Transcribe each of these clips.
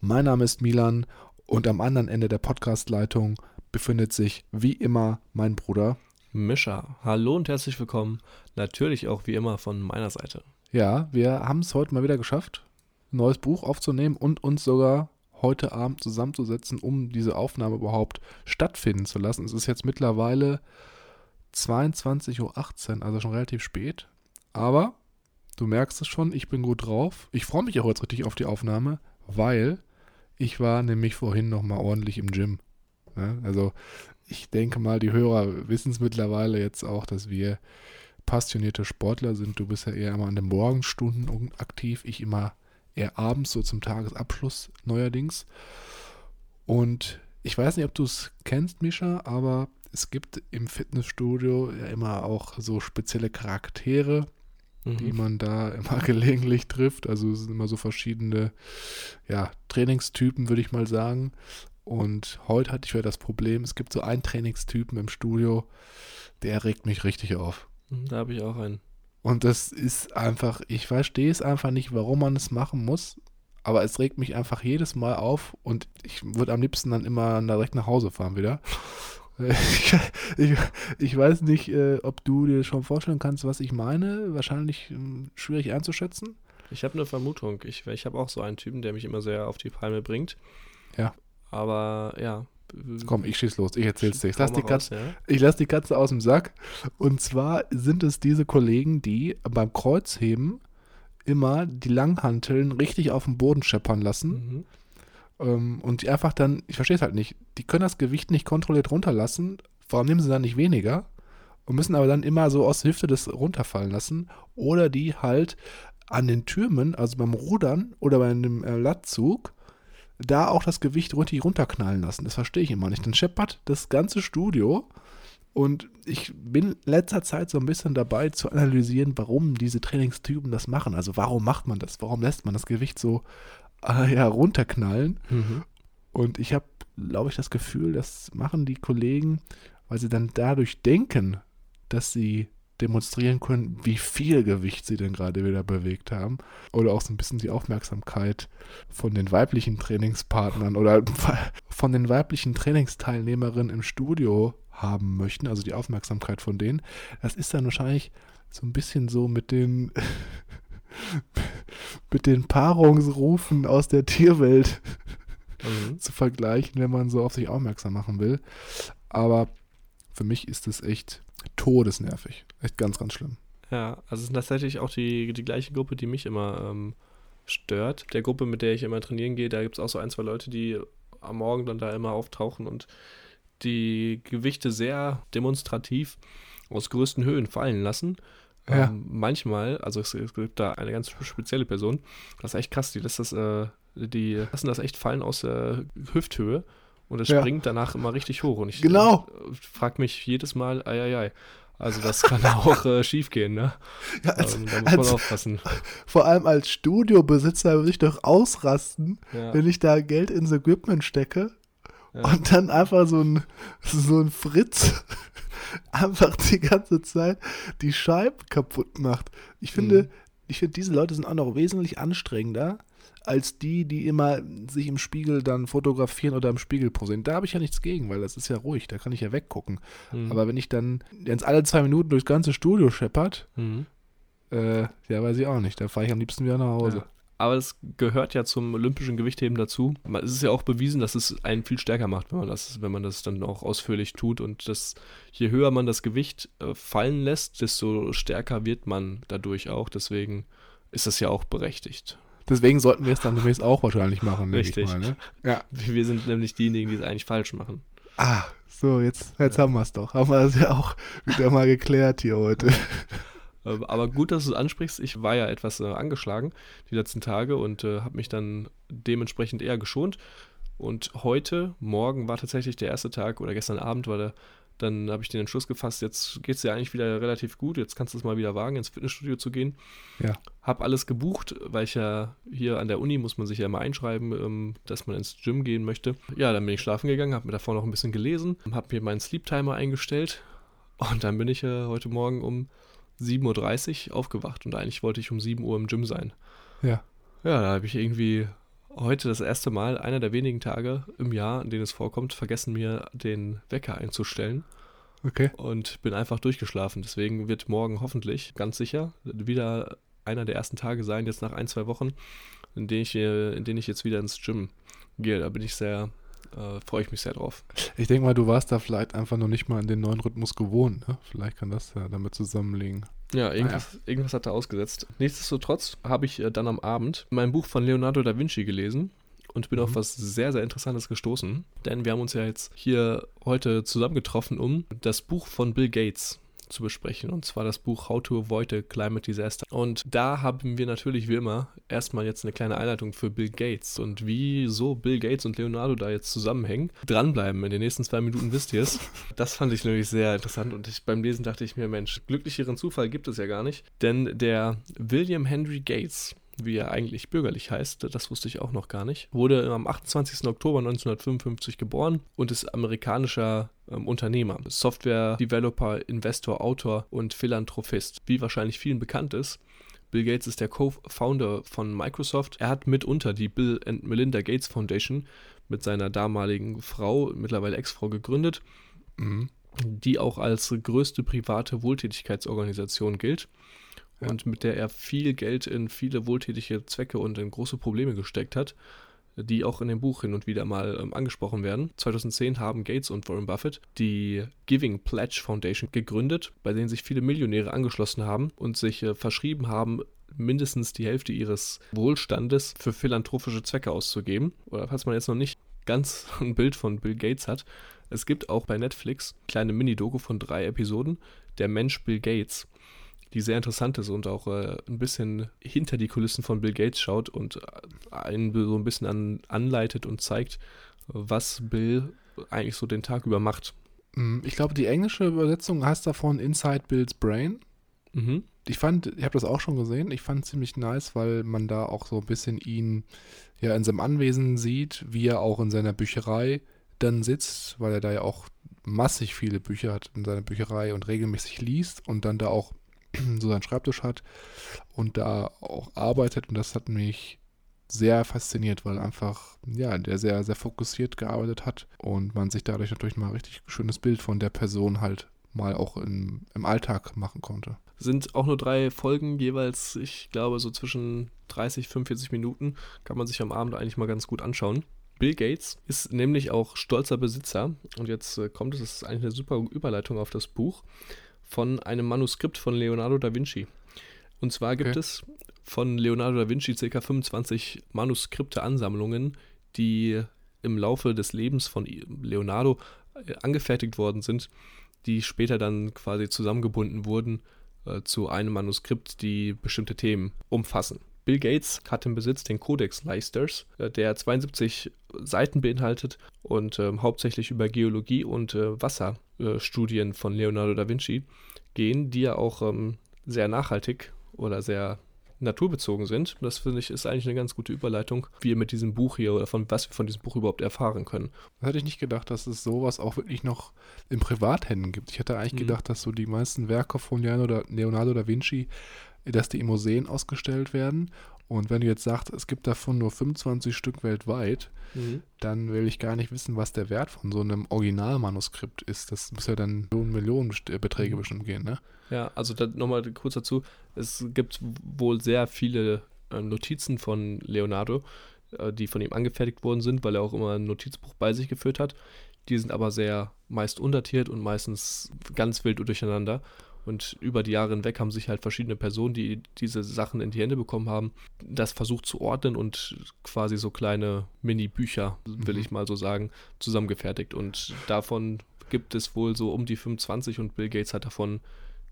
Mein Name ist Milan und am anderen Ende der Podcastleitung befindet sich wie immer mein Bruder. Mischa, hallo und herzlich willkommen. Natürlich auch wie immer von meiner Seite. Ja, wir haben es heute mal wieder geschafft, ein neues Buch aufzunehmen und uns sogar heute Abend zusammenzusetzen, um diese Aufnahme überhaupt stattfinden zu lassen. Es ist jetzt mittlerweile 22.18 Uhr, also schon relativ spät. Aber du merkst es schon, ich bin gut drauf. Ich freue mich auch jetzt richtig auf die Aufnahme, weil ich war nämlich vorhin nochmal ordentlich im Gym. Ja, also ich denke mal, die Hörer wissen es mittlerweile jetzt auch, dass wir passionierte Sportler sind. Du bist ja eher immer an den Morgenstunden aktiv, ich immer eher abends, so zum Tagesabschluss neuerdings. Und ich weiß nicht, ob du es kennst, Mischa, aber es gibt im Fitnessstudio ja immer auch so spezielle Charaktere, mhm. die man da immer gelegentlich trifft. Also es sind immer so verschiedene ja, Trainingstypen, würde ich mal sagen. Und heute hatte ich wieder das Problem, es gibt so einen Trainingstypen im Studio, der regt mich richtig auf. Mhm, da habe ich auch einen. Und das ist einfach, ich verstehe es einfach nicht, warum man es machen muss. Aber es regt mich einfach jedes Mal auf und ich würde am liebsten dann immer direkt nach Hause fahren wieder. Ich, ich, ich, weiß nicht, äh, ob du dir schon vorstellen kannst, was ich meine. Wahrscheinlich äh, schwierig einzuschätzen. Ich habe eine Vermutung. Ich, ich habe auch so einen Typen, der mich immer sehr auf die Palme bringt. Ja. Aber ja. Komm, ich schieß los. Ich erzähl's dir. Ich lass, die Katze, ja? ich lass die Katze aus dem Sack. Und zwar sind es diese Kollegen, die beim Kreuzheben immer die Langhanteln richtig auf den Boden scheppern lassen. Mhm ähm, und die einfach dann, ich verstehe es halt nicht, die können das Gewicht nicht kontrolliert runterlassen. Warum nehmen sie dann nicht weniger? Und müssen aber dann immer so aus Hüfte das runterfallen lassen. Oder die halt an den Türmen, also beim Rudern oder bei einem äh, Lattzug, da auch das Gewicht richtig runterknallen lassen. Das verstehe ich immer nicht. Dann scheppert das ganze Studio. Und ich bin in letzter Zeit so ein bisschen dabei zu analysieren, warum diese Trainingstypen das machen. Also warum macht man das? Warum lässt man das Gewicht so äh, ja, runterknallen. Mhm. Und ich habe, glaube ich, das Gefühl, das machen die Kollegen, weil sie dann dadurch denken, dass sie demonstrieren können, wie viel Gewicht sie denn gerade wieder bewegt haben. Oder auch so ein bisschen die Aufmerksamkeit von den weiblichen Trainingspartnern oder von den weiblichen Trainingsteilnehmerinnen im Studio haben möchten, also die Aufmerksamkeit von denen. Das ist dann wahrscheinlich so ein bisschen so mit den mit den Paarungsrufen aus der Tierwelt mhm. zu vergleichen, wenn man so auf sich aufmerksam machen will. Aber für mich ist es echt todesnervig. Echt ganz, ganz schlimm. Ja, also es ist tatsächlich auch die, die gleiche Gruppe, die mich immer ähm, stört. Der Gruppe, mit der ich immer trainieren gehe, da gibt es auch so ein, zwei Leute, die am Morgen dann da immer auftauchen und die Gewichte sehr demonstrativ aus größten Höhen fallen lassen. Ja. Ähm, manchmal, also es, es, gibt da eine ganz spezielle Person, das ist echt krass, die lässt das, äh, die lassen das echt fallen aus der Hüfthöhe und es ja. springt danach immer richtig hoch. Und ich genau. äh, frage mich jedes Mal, ei, ei, ei. Also das kann auch äh, schief gehen, ne? Ja, als, ähm, da muss als, man aufpassen. Vor allem als Studiobesitzer würde ich doch ausrasten, ja. wenn ich da Geld ins Equipment stecke ja. und dann einfach so ein, so ein Fritz einfach die ganze Zeit die Scheibe kaputt macht. Ich finde, mhm. ich finde, diese Leute sind auch noch wesentlich anstrengender als die, die immer sich im Spiegel dann fotografieren oder im Spiegel posieren. Da habe ich ja nichts gegen, weil das ist ja ruhig, da kann ich ja weggucken. Mhm. Aber wenn ich dann jetzt alle zwei Minuten durchs ganze Studio scheppert, mhm. äh, ja, weiß ich auch nicht. Da fahre ich am liebsten wieder nach Hause. Ja. Aber es gehört ja zum olympischen Gewichtheben dazu. Es ist ja auch bewiesen, dass es einen viel stärker macht, wenn man das, wenn man das dann auch ausführlich tut. Und das, je höher man das Gewicht äh, fallen lässt, desto stärker wird man dadurch auch. Deswegen ist das ja auch berechtigt. Deswegen sollten wir es dann demnächst auch wahrscheinlich machen. Richtig. Mal, ne? Ja. Wir sind nämlich diejenigen, die es eigentlich falsch machen. Ah, so, jetzt, jetzt ja. haben wir es doch. Haben wir es ja auch wieder mal geklärt hier heute. Ähm, aber gut, dass du es ansprichst. Ich war ja etwas äh, angeschlagen die letzten Tage und äh, habe mich dann dementsprechend eher geschont. Und heute, morgen war tatsächlich der erste Tag oder gestern Abend war der dann habe ich den Entschluss gefasst, jetzt geht es ja eigentlich wieder relativ gut, jetzt kannst du es mal wieder wagen, ins Fitnessstudio zu gehen. Ja. Habe alles gebucht, weil ich ja hier an der Uni muss man sich ja mal einschreiben, ähm, dass man ins Gym gehen möchte. Ja, dann bin ich schlafen gegangen, habe mir davor noch ein bisschen gelesen, habe mir meinen Sleep Timer eingestellt und dann bin ich äh, heute Morgen um 7.30 Uhr aufgewacht und eigentlich wollte ich um 7 Uhr im Gym sein. Ja. Ja, da habe ich irgendwie heute das erste Mal, einer der wenigen Tage im Jahr, in denen es vorkommt, vergessen mir den Wecker einzustellen. Okay. Und bin einfach durchgeschlafen. Deswegen wird morgen hoffentlich, ganz sicher, wieder einer der ersten Tage sein, jetzt nach ein, zwei Wochen, in denen ich, in denen ich jetzt wieder ins Gym gehe. Da bin ich sehr, äh, freue ich mich sehr drauf. Ich denke mal, du warst da vielleicht einfach noch nicht mal an den neuen Rhythmus gewohnt. Ne? Vielleicht kann das ja damit zusammenlegen. Ja, irgendwas, naja. irgendwas hat er ausgesetzt. Nichtsdestotrotz habe ich äh, dann am Abend mein Buch von Leonardo da Vinci gelesen und bin mhm. auf was sehr, sehr Interessantes gestoßen. Denn wir haben uns ja jetzt hier heute zusammengetroffen, um das Buch von Bill Gates zu besprechen. Und zwar das Buch How to Avoid a Climate Disaster. Und da haben wir natürlich wie immer erstmal jetzt eine kleine Einleitung für Bill Gates und wieso Bill Gates und Leonardo da jetzt zusammenhängen. Dranbleiben, in den nächsten zwei Minuten wisst ihr es. Das fand ich nämlich sehr interessant und ich, beim Lesen dachte ich mir, Mensch, glücklicheren Zufall gibt es ja gar nicht. Denn der William Henry Gates, wie er eigentlich bürgerlich heißt, das wusste ich auch noch gar nicht, wurde am 28. Oktober 1955 geboren und ist amerikanischer ähm, Unternehmer, Software-Developer, Investor, Autor und Philanthropist. Wie wahrscheinlich vielen bekannt ist, Bill Gates ist der Co-Founder von Microsoft. Er hat mitunter die Bill and Melinda Gates Foundation mit seiner damaligen Frau, mittlerweile Ex-Frau, gegründet, mhm. die auch als größte private Wohltätigkeitsorganisation gilt ja. und mit der er viel Geld in viele wohltätige Zwecke und in große Probleme gesteckt hat, die auch in dem Buch hin und wieder mal ähm, angesprochen werden. 2010 haben Gates und Warren Buffett die Giving Pledge Foundation gegründet, bei denen sich viele Millionäre angeschlossen haben und sich äh, verschrieben haben, mindestens die Hälfte ihres Wohlstandes für philanthropische Zwecke auszugeben. Oder falls man jetzt noch nicht ganz ein Bild von Bill Gates hat, es gibt auch bei Netflix eine kleine Mini-Doku von drei Episoden, Der Mensch Bill Gates die sehr interessant ist und auch äh, ein bisschen hinter die Kulissen von Bill Gates schaut und äh, einen so ein bisschen an, anleitet und zeigt, was Bill eigentlich so den Tag über macht. Mm, ich glaube, die englische Übersetzung heißt davon Inside Bill's Brain. Mhm. Ich fand, ich habe das auch schon gesehen, ich fand es ziemlich nice, weil man da auch so ein bisschen ihn ja in seinem Anwesen sieht, wie er auch in seiner Bücherei dann sitzt, weil er da ja auch massig viele Bücher hat in seiner Bücherei und regelmäßig liest und dann da auch so seinen Schreibtisch hat und da auch arbeitet. Und das hat mich sehr fasziniert, weil einfach, ja, der sehr, sehr fokussiert gearbeitet hat und man sich dadurch natürlich mal ein richtig schönes Bild von der Person halt mal auch in, im Alltag machen konnte. Sind auch nur drei Folgen jeweils, ich glaube, so zwischen 30, 45 Minuten. Kann man sich am Abend eigentlich mal ganz gut anschauen. Bill Gates ist nämlich auch stolzer Besitzer und jetzt äh, kommt es, das ist eigentlich eine super Überleitung auf das Buch von einem Manuskript von Leonardo da Vinci. Und zwar gibt okay. es von Leonardo da Vinci ca. 25 Manuskripte-Ansammlungen, die im Laufe des Lebens von Leonardo äh, angefertigt worden sind, die später dann quasi zusammengebunden wurden äh, zu einem Manuskript, die bestimmte Themen umfassen. Bill Gates hat im Besitz den Codex Leisters, äh, der 72 Seiten beinhaltet und äh, hauptsächlich über Geologie und äh, Wasserstudien von Leonardo da Vinci gehen, die ja auch ähm, sehr nachhaltig oder sehr naturbezogen sind. Das finde ich ist eigentlich eine ganz gute Überleitung, wie wir mit diesem Buch hier oder von was wir von diesem Buch überhaupt erfahren können. Hätte ich nicht gedacht, dass es sowas auch wirklich noch in Privathänden gibt. Ich hätte eigentlich mhm. gedacht, dass so die meisten Werke von Leonardo da Vinci dass die in Museen ausgestellt werden. Und wenn du jetzt sagst, es gibt davon nur 25 Stück weltweit, mhm. dann will ich gar nicht wissen, was der Wert von so einem Originalmanuskript ist. Das muss ja dann Millionen, Millionen Beträge mhm. bestimmt gehen, ne? Ja, also nochmal kurz dazu. Es gibt wohl sehr viele äh, Notizen von Leonardo, äh, die von ihm angefertigt worden sind, weil er auch immer ein Notizbuch bei sich geführt hat. Die sind aber sehr meist undatiert und meistens ganz wild durcheinander. Und über die Jahre hinweg haben sich halt verschiedene Personen, die diese Sachen in die Hände bekommen haben, das versucht zu ordnen und quasi so kleine Mini-Bücher, will mhm. ich mal so sagen, zusammengefertigt. Und davon gibt es wohl so um die 25 und Bill Gates hat davon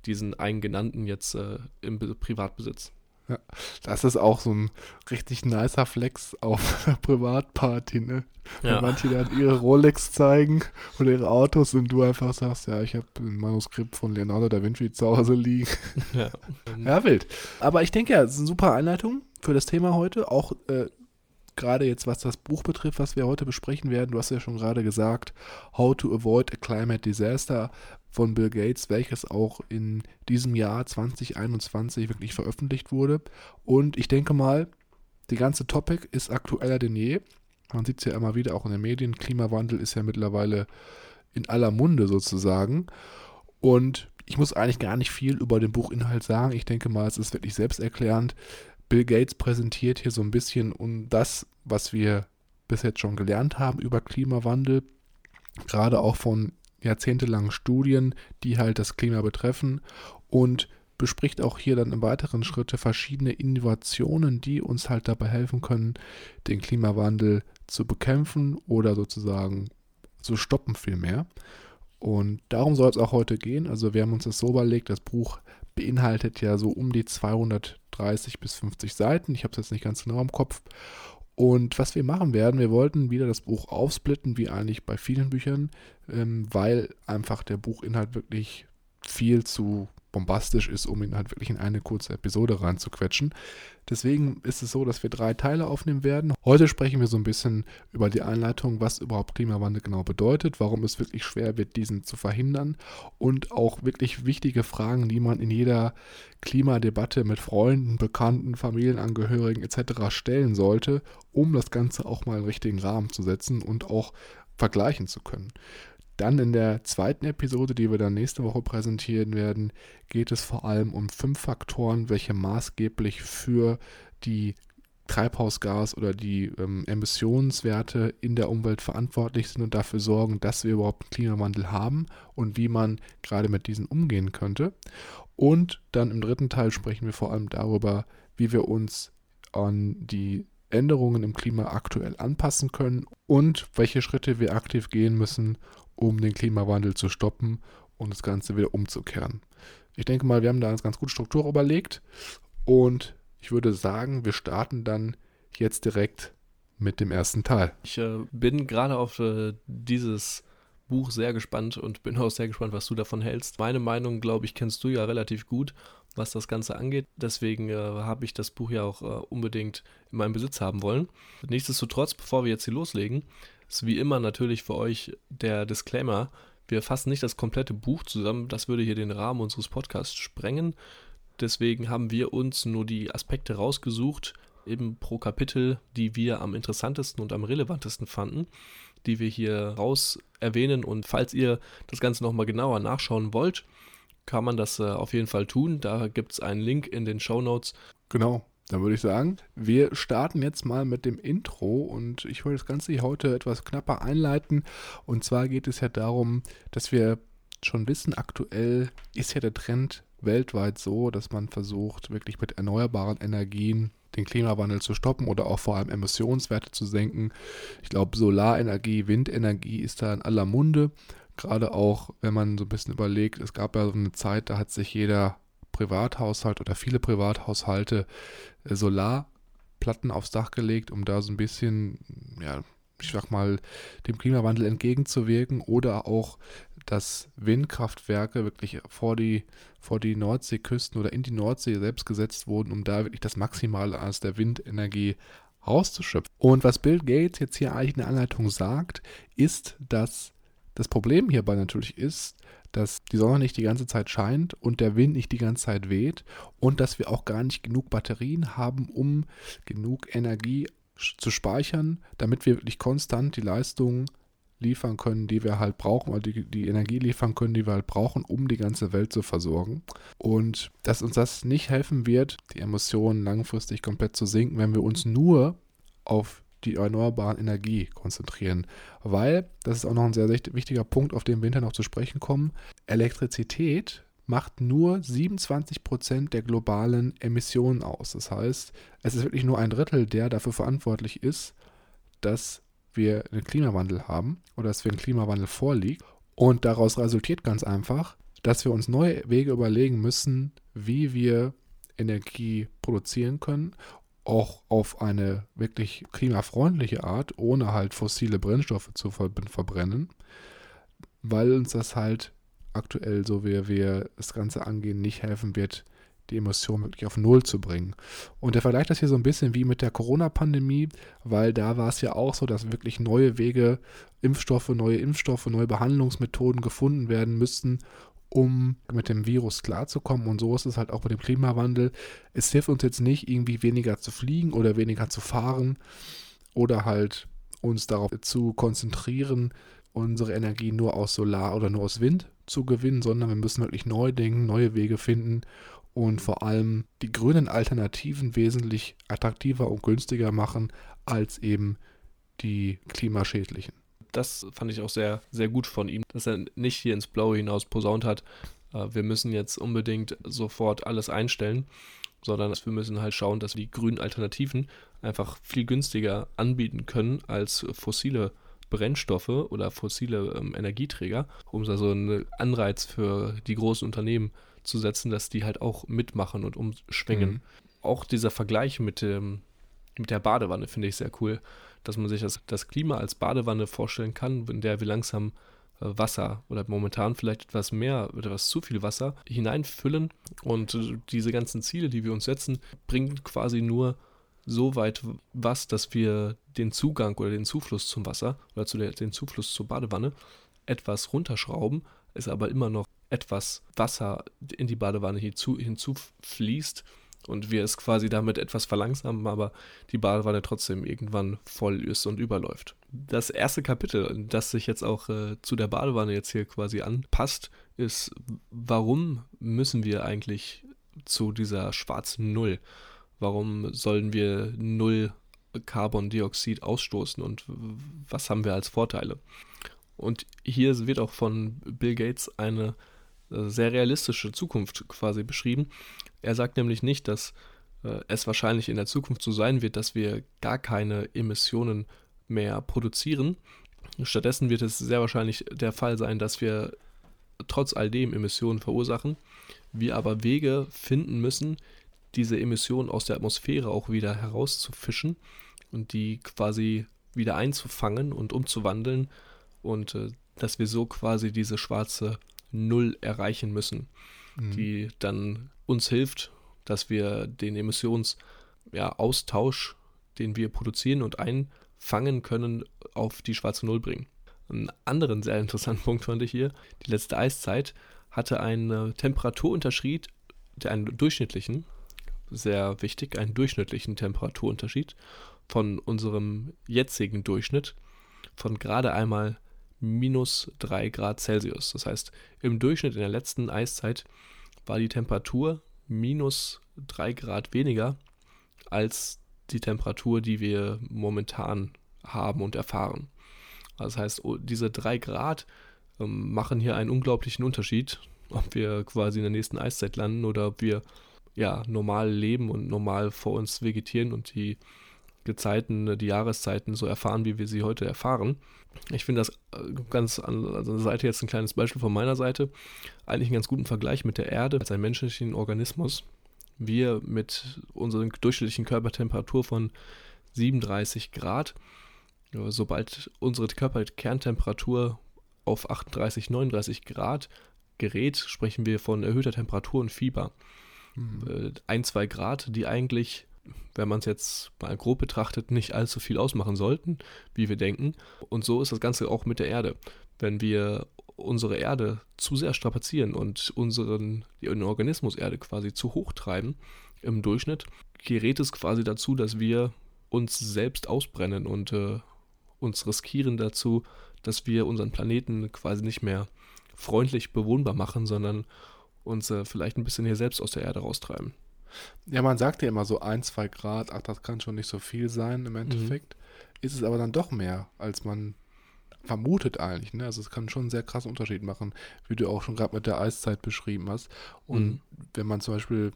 diesen einen genannten jetzt äh, im Privatbesitz. Ja, das ist auch so ein richtig nicer Flex auf einer Privatparty, ne? Ja. Wenn manche dann ihre Rolex zeigen oder ihre Autos und du einfach sagst, ja, ich habe ein Manuskript von Leonardo da Vinci zu Hause liegen. Ja, ja wild. Aber ich denke ja, es ist eine super Einleitung für das Thema heute. Auch äh, gerade jetzt, was das Buch betrifft, was wir heute besprechen werden. Du hast ja schon gerade gesagt, How to Avoid a Climate Disaster von Bill Gates, welches auch in diesem Jahr 2021 wirklich veröffentlicht wurde. Und ich denke mal, die ganze Topic ist aktueller denn je. Man sieht es ja immer wieder auch in den Medien. Klimawandel ist ja mittlerweile in aller Munde sozusagen. Und ich muss eigentlich gar nicht viel über den Buchinhalt sagen. Ich denke mal, es ist wirklich selbsterklärend. Bill Gates präsentiert hier so ein bisschen um das, was wir bis jetzt schon gelernt haben über Klimawandel, gerade auch von jahrzehntelangen Studien, die halt das Klima betreffen und bespricht auch hier dann im weiteren Schritte verschiedene Innovationen, die uns halt dabei helfen können, den Klimawandel zu bekämpfen oder sozusagen zu stoppen vielmehr. Und darum soll es auch heute gehen. Also wir haben uns das so überlegt, das Buch beinhaltet ja so um die 230 bis 50 Seiten. Ich habe es jetzt nicht ganz genau im Kopf. Und was wir machen werden, wir wollten wieder das Buch aufsplitten, wie eigentlich bei vielen Büchern, ähm, weil einfach der Buchinhalt wirklich viel zu bombastisch ist, um ihn halt wirklich in eine kurze Episode reinzuquetschen. Deswegen ist es so, dass wir drei Teile aufnehmen werden. Heute sprechen wir so ein bisschen über die Einleitung, was überhaupt Klimawandel genau bedeutet, warum es wirklich schwer wird, diesen zu verhindern und auch wirklich wichtige Fragen, die man in jeder Klimadebatte mit Freunden, Bekannten, Familienangehörigen etc. stellen sollte, um das Ganze auch mal in richtigen Rahmen zu setzen und auch vergleichen zu können. Dann in der zweiten Episode, die wir dann nächste Woche präsentieren werden, geht es vor allem um fünf Faktoren, welche maßgeblich für die Treibhausgas oder die ähm, Emissionswerte in der Umwelt verantwortlich sind und dafür sorgen, dass wir überhaupt einen Klimawandel haben und wie man gerade mit diesen umgehen könnte. Und dann im dritten Teil sprechen wir vor allem darüber, wie wir uns an die Änderungen im Klima aktuell anpassen können und welche Schritte wir aktiv gehen müssen, um den Klimawandel zu stoppen und das Ganze wieder umzukehren. Ich denke mal, wir haben da eine ganz gute Struktur überlegt und ich würde sagen, wir starten dann jetzt direkt mit dem ersten Teil. Ich äh, bin gerade auf äh, dieses Buch sehr gespannt und bin auch sehr gespannt, was du davon hältst. Meine Meinung, glaube ich, kennst du ja relativ gut, was das Ganze angeht. Deswegen äh, habe ich das Buch ja auch äh, unbedingt in meinem Besitz haben wollen. Nichtsdestotrotz, bevor wir jetzt hier loslegen, ist wie immer natürlich für euch der Disclaimer. Wir fassen nicht das komplette Buch zusammen, das würde hier den Rahmen unseres Podcasts sprengen. Deswegen haben wir uns nur die Aspekte rausgesucht, eben pro Kapitel, die wir am interessantesten und am relevantesten fanden, die wir hier raus erwähnen. Und falls ihr das Ganze nochmal genauer nachschauen wollt, kann man das äh, auf jeden Fall tun. Da gibt es einen Link in den Show Notes. Genau. Dann würde ich sagen, wir starten jetzt mal mit dem Intro und ich wollte das Ganze hier heute etwas knapper einleiten. Und zwar geht es ja darum, dass wir schon wissen, aktuell ist ja der Trend weltweit so, dass man versucht, wirklich mit erneuerbaren Energien den Klimawandel zu stoppen oder auch vor allem Emissionswerte zu senken. Ich glaube, Solarenergie, Windenergie ist da in aller Munde. Gerade auch, wenn man so ein bisschen überlegt, es gab ja so eine Zeit, da hat sich jeder Privathaushalt oder viele Privathaushalte äh, Solarplatten aufs Dach gelegt, um da so ein bisschen, ja, ich sag mal, dem Klimawandel entgegenzuwirken oder auch, dass Windkraftwerke wirklich vor die, vor die Nordseeküsten oder in die Nordsee selbst gesetzt wurden, um da wirklich das Maximale aus der Windenergie rauszuschöpfen. Und was Bill Gates jetzt hier eigentlich in der Anleitung sagt, ist, dass das Problem hierbei natürlich ist, dass die Sonne nicht die ganze Zeit scheint und der Wind nicht die ganze Zeit weht und dass wir auch gar nicht genug Batterien haben, um genug Energie zu speichern, damit wir wirklich konstant die Leistung liefern können, die wir halt brauchen, oder die, die Energie liefern können, die wir halt brauchen, um die ganze Welt zu versorgen. Und dass uns das nicht helfen wird, die Emissionen langfristig komplett zu sinken, wenn wir uns nur auf die erneuerbaren Energie konzentrieren. Weil, das ist auch noch ein sehr wichtiger Punkt, auf den wir hinterher noch zu sprechen kommen, Elektrizität macht nur 27 Prozent der globalen Emissionen aus. Das heißt, es ist wirklich nur ein Drittel, der dafür verantwortlich ist, dass wir einen Klimawandel haben oder dass wir einen Klimawandel vorliegt. Und daraus resultiert ganz einfach, dass wir uns neue Wege überlegen müssen, wie wir Energie produzieren können, auch auf eine wirklich klimafreundliche Art, ohne halt fossile Brennstoffe zu verbrennen, weil uns das halt aktuell, so wie wir das Ganze angehen, nicht helfen wird, die Emission wirklich auf Null zu bringen. Und er vergleicht das hier so ein bisschen wie mit der Corona-Pandemie, weil da war es ja auch so, dass wirklich neue Wege, Impfstoffe, neue Impfstoffe, neue Behandlungsmethoden gefunden werden müssten, um mit dem Virus klarzukommen. Und so ist es halt auch mit dem Klimawandel. Es hilft uns jetzt nicht, irgendwie weniger zu fliegen oder weniger zu fahren oder halt uns darauf zu konzentrieren, unsere Energie nur aus Solar oder nur aus Wind zu gewinnen, sondern wir müssen wirklich neu denken, neue Wege finden und vor allem die grünen Alternativen wesentlich attraktiver und günstiger machen als eben die klimaschädlichen. Das fand ich auch sehr, sehr gut von ihm, dass er nicht hier ins Blaue hinaus posaunt hat, äh, wir müssen jetzt unbedingt sofort alles einstellen, sondern wir müssen halt schauen, dass wir die grünen Alternativen einfach viel günstiger anbieten können als fossile Brennstoffe oder fossile ähm, Energieträger, um also einen Anreiz für die großen Unternehmen zu setzen, dass die halt auch mitmachen und umschwingen. Mhm. Auch dieser Vergleich mit, dem, mit der Badewanne finde ich sehr cool, dass man sich das, das Klima als Badewanne vorstellen kann, in der wir langsam äh, Wasser oder momentan vielleicht etwas mehr oder etwas zu viel Wasser hineinfüllen. Und äh, diese ganzen Ziele, die wir uns setzen, bringen quasi nur so weit was, dass wir den Zugang oder den Zufluss zum Wasser oder zu der, den Zufluss zur Badewanne etwas runterschrauben, ist aber immer noch etwas Wasser in die Badewanne hinzu, hinzufließt und wir es quasi damit etwas verlangsamen, aber die Badewanne trotzdem irgendwann voll ist und überläuft. Das erste Kapitel, das sich jetzt auch äh, zu der Badewanne jetzt hier quasi anpasst, ist, warum müssen wir eigentlich zu dieser schwarzen Null? Warum sollen wir null Carbondioxid ausstoßen und was haben wir als Vorteile? Und hier wird auch von Bill Gates eine äh, sehr realistische Zukunft quasi beschrieben. Er sagt nämlich nicht, dass äh, es wahrscheinlich in der Zukunft so sein wird, dass wir gar keine Emissionen mehr produzieren. Stattdessen wird es sehr wahrscheinlich der Fall sein, dass wir trotz all dem Emissionen verursachen, wir aber Wege finden müssen, diese Emissionen aus der Atmosphäre auch wieder herauszufischen und die quasi wieder einzufangen und umzuwandeln und äh, dass wir so quasi diese schwarze Null erreichen müssen, mhm. die dann uns hilft, dass wir den Emissionsaustausch, ja, den wir produzieren und einfangen können, auf die schwarze Null bringen. Einen anderen sehr interessanten Punkt fand ich hier, die letzte Eiszeit hatte einen Temperaturunterschied, einen durchschnittlichen, sehr wichtig, einen durchschnittlichen Temperaturunterschied von unserem jetzigen Durchschnitt von gerade einmal minus 3 Grad Celsius. Das heißt, im Durchschnitt in der letzten Eiszeit war die Temperatur minus 3 Grad weniger als die Temperatur, die wir momentan haben und erfahren. Das heißt, diese 3 Grad ähm, machen hier einen unglaublichen Unterschied, ob wir quasi in der nächsten Eiszeit landen oder ob wir ja normal leben und normal vor uns vegetieren und die Gezeiten, die Jahreszeiten so erfahren, wie wir sie heute erfahren. Ich finde das äh, ganz an also der Seite jetzt ein kleines Beispiel von meiner Seite. Eigentlich einen ganz guten Vergleich mit der Erde als ein menschlichen Organismus. Wir mit unserer durchschnittlichen Körpertemperatur von 37 Grad, sobald unsere Körperkerntemperatur auf 38, 39 Grad gerät, sprechen wir von erhöhter Temperatur und Fieber. Mhm. Ein, zwei Grad, die eigentlich wenn man es jetzt mal grob betrachtet, nicht allzu viel ausmachen sollten, wie wir denken. Und so ist das Ganze auch mit der Erde. Wenn wir unsere Erde zu sehr strapazieren und unseren den Organismus Erde quasi zu hoch treiben im Durchschnitt, gerät es quasi dazu, dass wir uns selbst ausbrennen und äh, uns riskieren dazu, dass wir unseren Planeten quasi nicht mehr freundlich bewohnbar machen, sondern uns äh, vielleicht ein bisschen hier selbst aus der Erde raustreiben. Ja, man sagt ja immer so ein, zwei Grad, ach, das kann schon nicht so viel sein im Endeffekt. Mhm. Ist es aber dann doch mehr, als man vermutet eigentlich. Ne? Also es kann schon einen sehr krassen Unterschied machen, wie du auch schon gerade mit der Eiszeit beschrieben hast. Und mhm. wenn man zum Beispiel,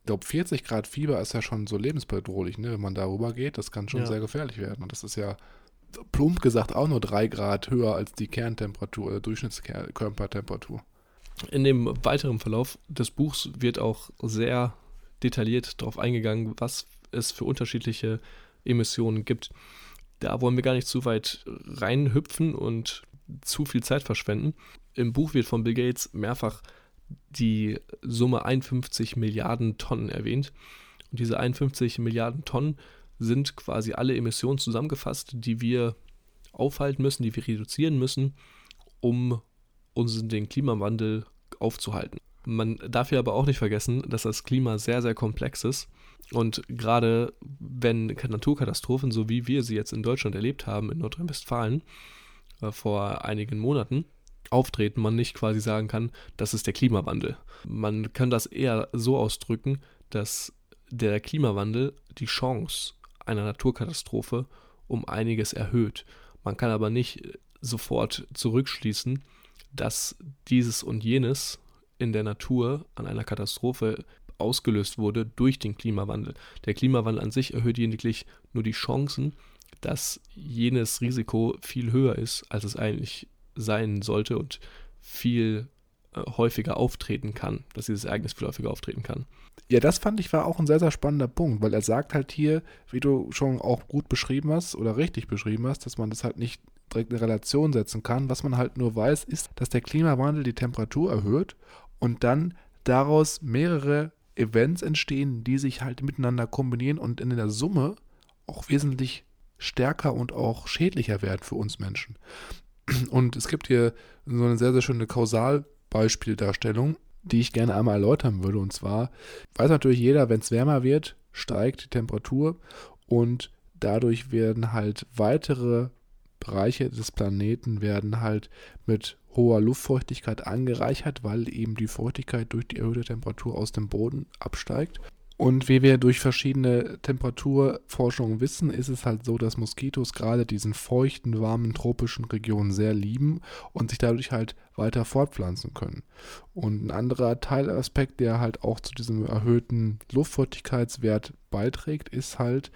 ich glaube 40 Grad Fieber ist ja schon so lebensbedrohlich, ne? wenn man darüber geht, das kann schon ja. sehr gefährlich werden. Und das ist ja plump gesagt auch nur drei Grad höher als die Kerntemperatur oder Durchschnittskörpertemperatur. In dem weiteren Verlauf des Buchs wird auch sehr detailliert darauf eingegangen, was es für unterschiedliche Emissionen gibt. Da wollen wir gar nicht zu weit reinhüpfen und zu viel Zeit verschwenden. Im Buch wird von Bill Gates mehrfach die Summe 51 Milliarden Tonnen erwähnt. Und diese 51 Milliarden Tonnen sind quasi alle Emissionen zusammengefasst, die wir aufhalten müssen, die wir reduzieren müssen, um uns den Klimawandel aufzuhalten. Man darf hier aber auch nicht vergessen, dass das Klima sehr, sehr komplex ist. Und gerade wenn Naturkatastrophen, so wie wir sie jetzt in Deutschland erlebt haben, in Nordrhein-Westfalen äh, vor einigen Monaten, auftreten, man nicht quasi sagen kann, das ist der Klimawandel. Man kann das eher so ausdrücken, dass der Klimawandel die Chance einer Naturkatastrophe um einiges erhöht. Man kann aber nicht sofort zurückschließen, dass dieses und jenes in der Natur an einer Katastrophe ausgelöst wurde durch den Klimawandel. Der Klimawandel an sich erhöht lediglich nur die Chancen, dass jenes Risiko viel höher ist, als es eigentlich sein sollte und viel äh, häufiger auftreten kann, dass dieses Ereignis viel häufiger auftreten kann. Ja, das fand ich war auch ein sehr, sehr spannender Punkt, weil er sagt halt hier, wie du schon auch gut beschrieben hast oder richtig beschrieben hast, dass man das halt nicht direkt in Relation setzen kann. Was man halt nur weiß, ist, dass der Klimawandel die Temperatur erhöht und dann daraus mehrere Events entstehen, die sich halt miteinander kombinieren und in der Summe auch wesentlich stärker und auch schädlicher werden für uns Menschen. Und es gibt hier so eine sehr, sehr schöne Kausalbeispieldarstellung, die ich gerne einmal erläutern würde. Und zwar weiß natürlich jeder, wenn es wärmer wird, steigt die Temperatur und dadurch werden halt weitere Bereiche des Planeten werden halt mit hoher Luftfeuchtigkeit angereichert, weil eben die Feuchtigkeit durch die erhöhte Temperatur aus dem Boden absteigt. Und wie wir durch verschiedene Temperaturforschungen wissen, ist es halt so, dass Moskitos gerade diesen feuchten, warmen, tropischen Regionen sehr lieben und sich dadurch halt weiter fortpflanzen können. Und ein anderer Teilaspekt, der halt auch zu diesem erhöhten Luftfeuchtigkeitswert beiträgt, ist halt,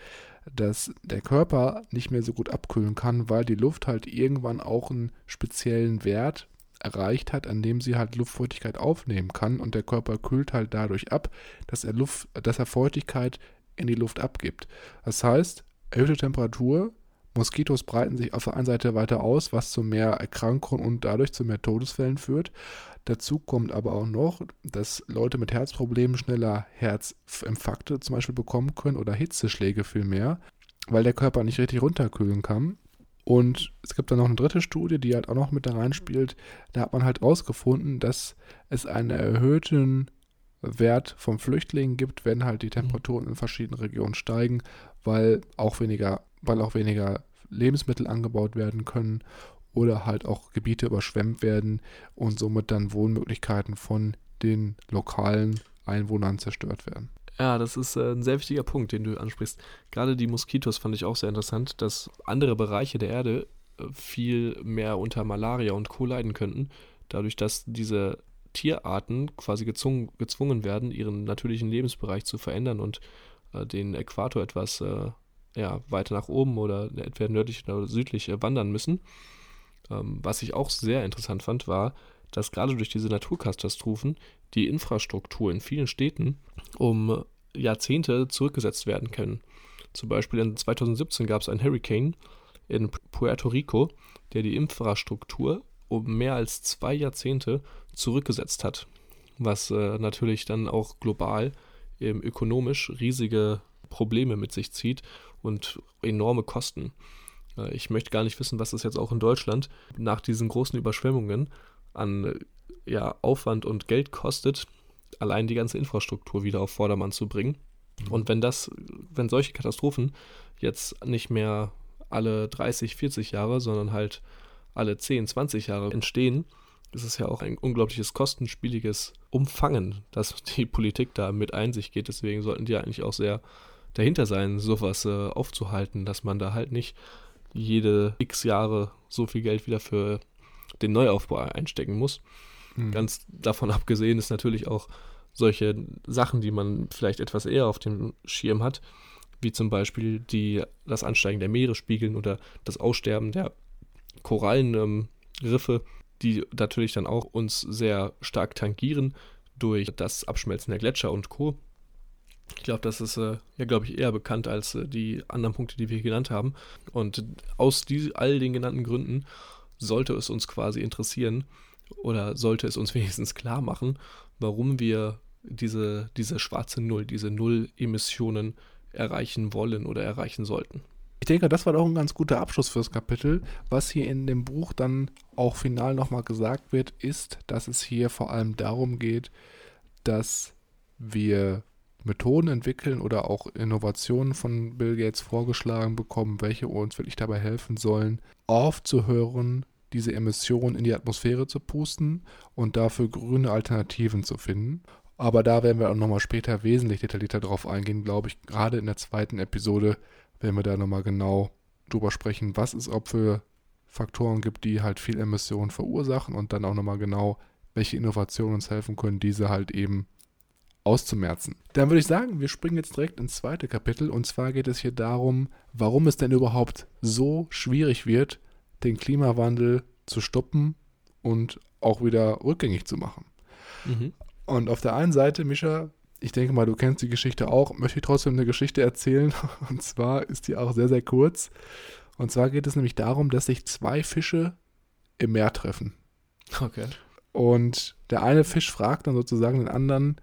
dass der Körper nicht mehr so gut abkühlen kann, weil die Luft halt irgendwann auch einen speziellen Wert erreicht hat, an dem sie halt Luftfeuchtigkeit aufnehmen kann und der Körper kühlt halt dadurch ab, dass er Luft, dass er Feuchtigkeit in die Luft abgibt. Das heißt, erhöhte Temperatur, Moskitos breiten sich auf der einen Seite weiter aus, was zu mehr Erkrankungen und dadurch zu mehr Todesfällen führt. Dazu kommt aber auch noch, dass Leute mit Herzproblemen schneller Herzinfarkte zum Beispiel bekommen können oder Hitzeschläge viel mehr, weil der Körper nicht richtig runterkühlen kann. Und es gibt dann noch eine dritte Studie, die halt auch noch mit da reinspielt. Da hat man halt rausgefunden, dass es einen erhöhten Wert von Flüchtlingen gibt, wenn halt die. Temperaturen in verschiedenen Regionen steigen, weil auch weniger, weil auch weniger Lebensmittel angebaut werden können oder halt auch Gebiete überschwemmt werden und somit dann Wohnmöglichkeiten von den lokalen Einwohnern zerstört werden. Ja, das ist äh, ein sehr wichtiger Punkt, den du ansprichst. Gerade die Moskitos fand ich auch sehr interessant, dass andere Bereiche der Erde äh, viel mehr unter Malaria und Co. leiden könnten, dadurch, dass diese Tierarten quasi gezwungen, gezwungen werden, ihren natürlichen Lebensbereich zu verändern und äh, den Äquator etwas äh, ja, weiter nach oben oder entweder nördlich oder südlich äh, wandern müssen. Ähm, was ich auch sehr interessant fand, war, dass gerade durch diese Naturkatastrophen die Infrastruktur in vielen Städten um Jahrzehnte zurückgesetzt werden können. Zum Beispiel in 2017 gab es einen Hurricane in Puerto Rico, der die Infrastruktur um mehr als zwei Jahrzehnte zurückgesetzt hat, was äh, natürlich dann auch global ähm, ökonomisch riesige Probleme mit sich zieht und enorme Kosten. Äh, ich möchte gar nicht wissen, was es jetzt auch in Deutschland nach diesen großen Überschwemmungen an ja, Aufwand und Geld kostet, allein die ganze Infrastruktur wieder auf Vordermann zu bringen. Mhm. Und wenn das, wenn solche Katastrophen jetzt nicht mehr alle 30, 40 Jahre, sondern halt alle 10, 20 Jahre entstehen, ist es ja auch ein unglaubliches kostenspieliges Umfangen, dass die Politik da mit ein sich geht. Deswegen sollten die eigentlich auch sehr dahinter sein, sowas äh, aufzuhalten, dass man da halt nicht jede x Jahre so viel Geld wieder für den Neuaufbau einstecken muss. Mhm. Ganz davon abgesehen ist natürlich auch solche Sachen, die man vielleicht etwas eher auf dem Schirm hat, wie zum Beispiel die, das Ansteigen der Meeresspiegeln oder das Aussterben der Korallenriffe, ähm, die natürlich dann auch uns sehr stark tangieren durch das Abschmelzen der Gletscher und Co. Ich glaube, das ist äh, ja, glaube ich, eher bekannt als äh, die anderen Punkte, die wir hier genannt haben. Und aus die, all den genannten Gründen sollte es uns quasi interessieren oder sollte es uns wenigstens klar machen, warum wir diese, diese schwarze Null, diese Null-Emissionen erreichen wollen oder erreichen sollten. Ich denke, das war doch ein ganz guter Abschluss fürs Kapitel. Was hier in dem Buch dann auch final nochmal gesagt wird, ist, dass es hier vor allem darum geht, dass wir Methoden entwickeln oder auch Innovationen von Bill Gates vorgeschlagen bekommen, welche uns wirklich dabei helfen sollen, aufzuhören, diese Emissionen in die Atmosphäre zu pusten und dafür grüne Alternativen zu finden. Aber da werden wir auch nochmal später wesentlich detaillierter drauf eingehen, glaube ich. Gerade in der zweiten Episode werden wir da nochmal genau drüber sprechen, was es ob für Faktoren gibt, die halt viel Emissionen verursachen und dann auch nochmal genau, welche Innovationen uns helfen können, diese halt eben auszumerzen. Dann würde ich sagen, wir springen jetzt direkt ins zweite Kapitel und zwar geht es hier darum, warum es denn überhaupt so schwierig wird, den Klimawandel zu stoppen und auch wieder rückgängig zu machen. Mhm. Und auf der einen Seite, Mischa, ich denke mal, du kennst die Geschichte auch, möchte ich trotzdem eine Geschichte erzählen. Und zwar ist die auch sehr, sehr kurz. Und zwar geht es nämlich darum, dass sich zwei Fische im Meer treffen. Okay. Und der eine Fisch fragt dann sozusagen den anderen,